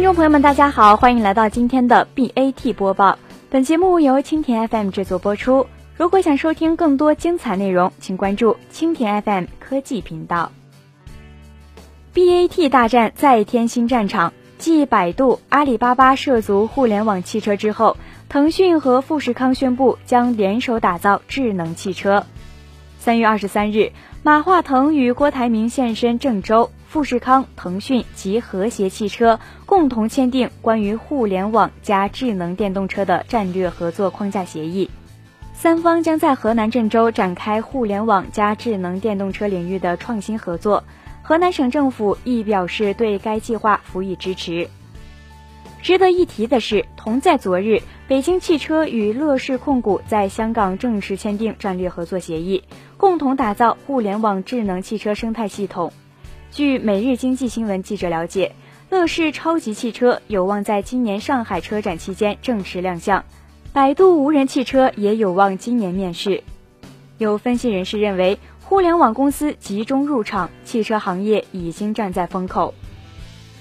听众朋友们，大家好，欢迎来到今天的 BAT 播报。本节目由蜻蜓 FM 制作播出。如果想收听更多精彩内容，请关注蜻蜓 FM 科技频道。BAT 大战再添新战场，继百度、阿里巴巴涉足互联网汽车之后，腾讯和富士康宣布将联手打造智能汽车。三月二十三日，马化腾与郭台铭现身郑州。富士康、腾讯及和谐汽车共同签订关于互联网加智能电动车的战略合作框架协议，三方将在河南郑州展开互联网加智能电动车领域的创新合作。河南省政府亦表示对该计划予以支持。值得一提的是，同在昨日，北京汽车与乐视控股在香港正式签订战略合作协议，共同打造互联网智能汽车生态系统。据每日经济新闻记者了解，乐视超级汽车有望在今年上海车展期间正式亮相，百度无人汽车也有望今年面世。有分析人士认为，互联网公司集中入场，汽车行业已经站在风口。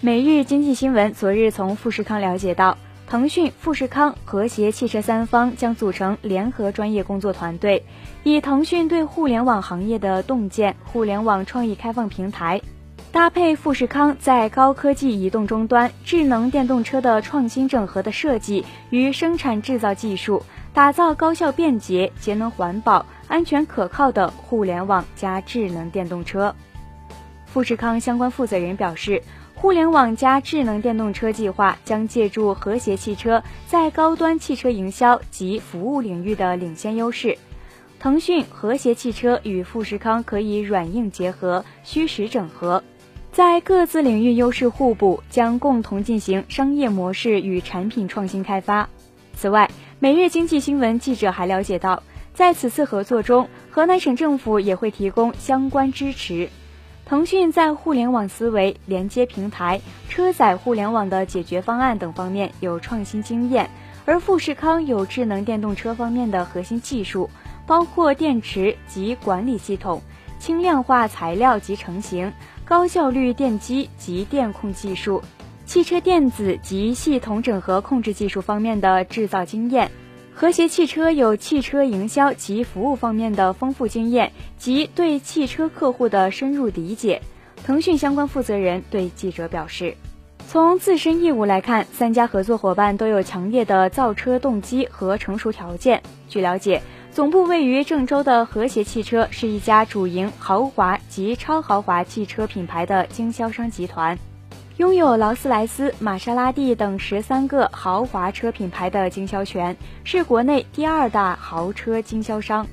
每日经济新闻昨日从富士康了解到，腾讯、富士康、和谐汽车三方将组成联合专业工作团队，以腾讯对互联网行业的洞见、互联网创意开放平台。搭配富士康在高科技移动终端、智能电动车的创新整合的设计与生产制造技术，打造高效便捷、节能环保、安全可靠的互联网加智能电动车。富士康相关负责人表示，互联网加智能电动车计划将借助和谐汽车在高端汽车营销及服务领域的领先优势，腾讯、和谐汽车与富士康可以软硬结合、虚实整合。在各自领域优势互补，将共同进行商业模式与产品创新开发。此外，每日经济新闻记者还了解到，在此次合作中，河南省政府也会提供相关支持。腾讯在互联网思维、连接平台、车载互联网的解决方案等方面有创新经验，而富士康有智能电动车方面的核心技术，包括电池及管理系统、轻量化材料及成型。高效率电机及电控技术、汽车电子及系统整合控制技术方面的制造经验，和谐汽车有汽车营销及服务方面的丰富经验及对汽车客户的深入理解。腾讯相关负责人对记者表示，从自身业务来看，三家合作伙伴都有强烈的造车动机和成熟条件。据了解。总部位于郑州的和谐汽车是一家主营豪华及超豪华汽车品牌的经销商集团，拥有劳斯莱斯、玛莎拉蒂等十三个豪华车品牌的经销权，是国内第二大豪车经销商。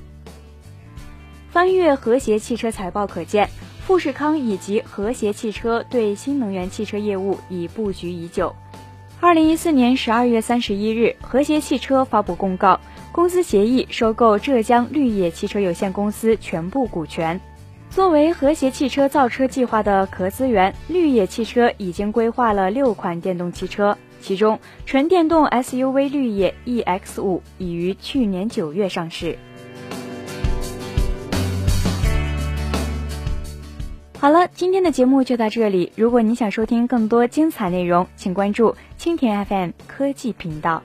翻阅和谐汽车财报可见，富士康以及和谐汽车对新能源汽车业务已布局已久。二零一四年十二月三十一日，和谐汽车发布公告。公司协议收购浙江绿野汽车有限公司全部股权。作为和谐汽车造车计划的壳资源，绿野汽车已经规划了六款电动汽车，其中纯电动 SUV 绿野 EX 五已于去年九月上市。好了，今天的节目就到这里。如果你想收听更多精彩内容，请关注蜻蜓 FM 科技频道。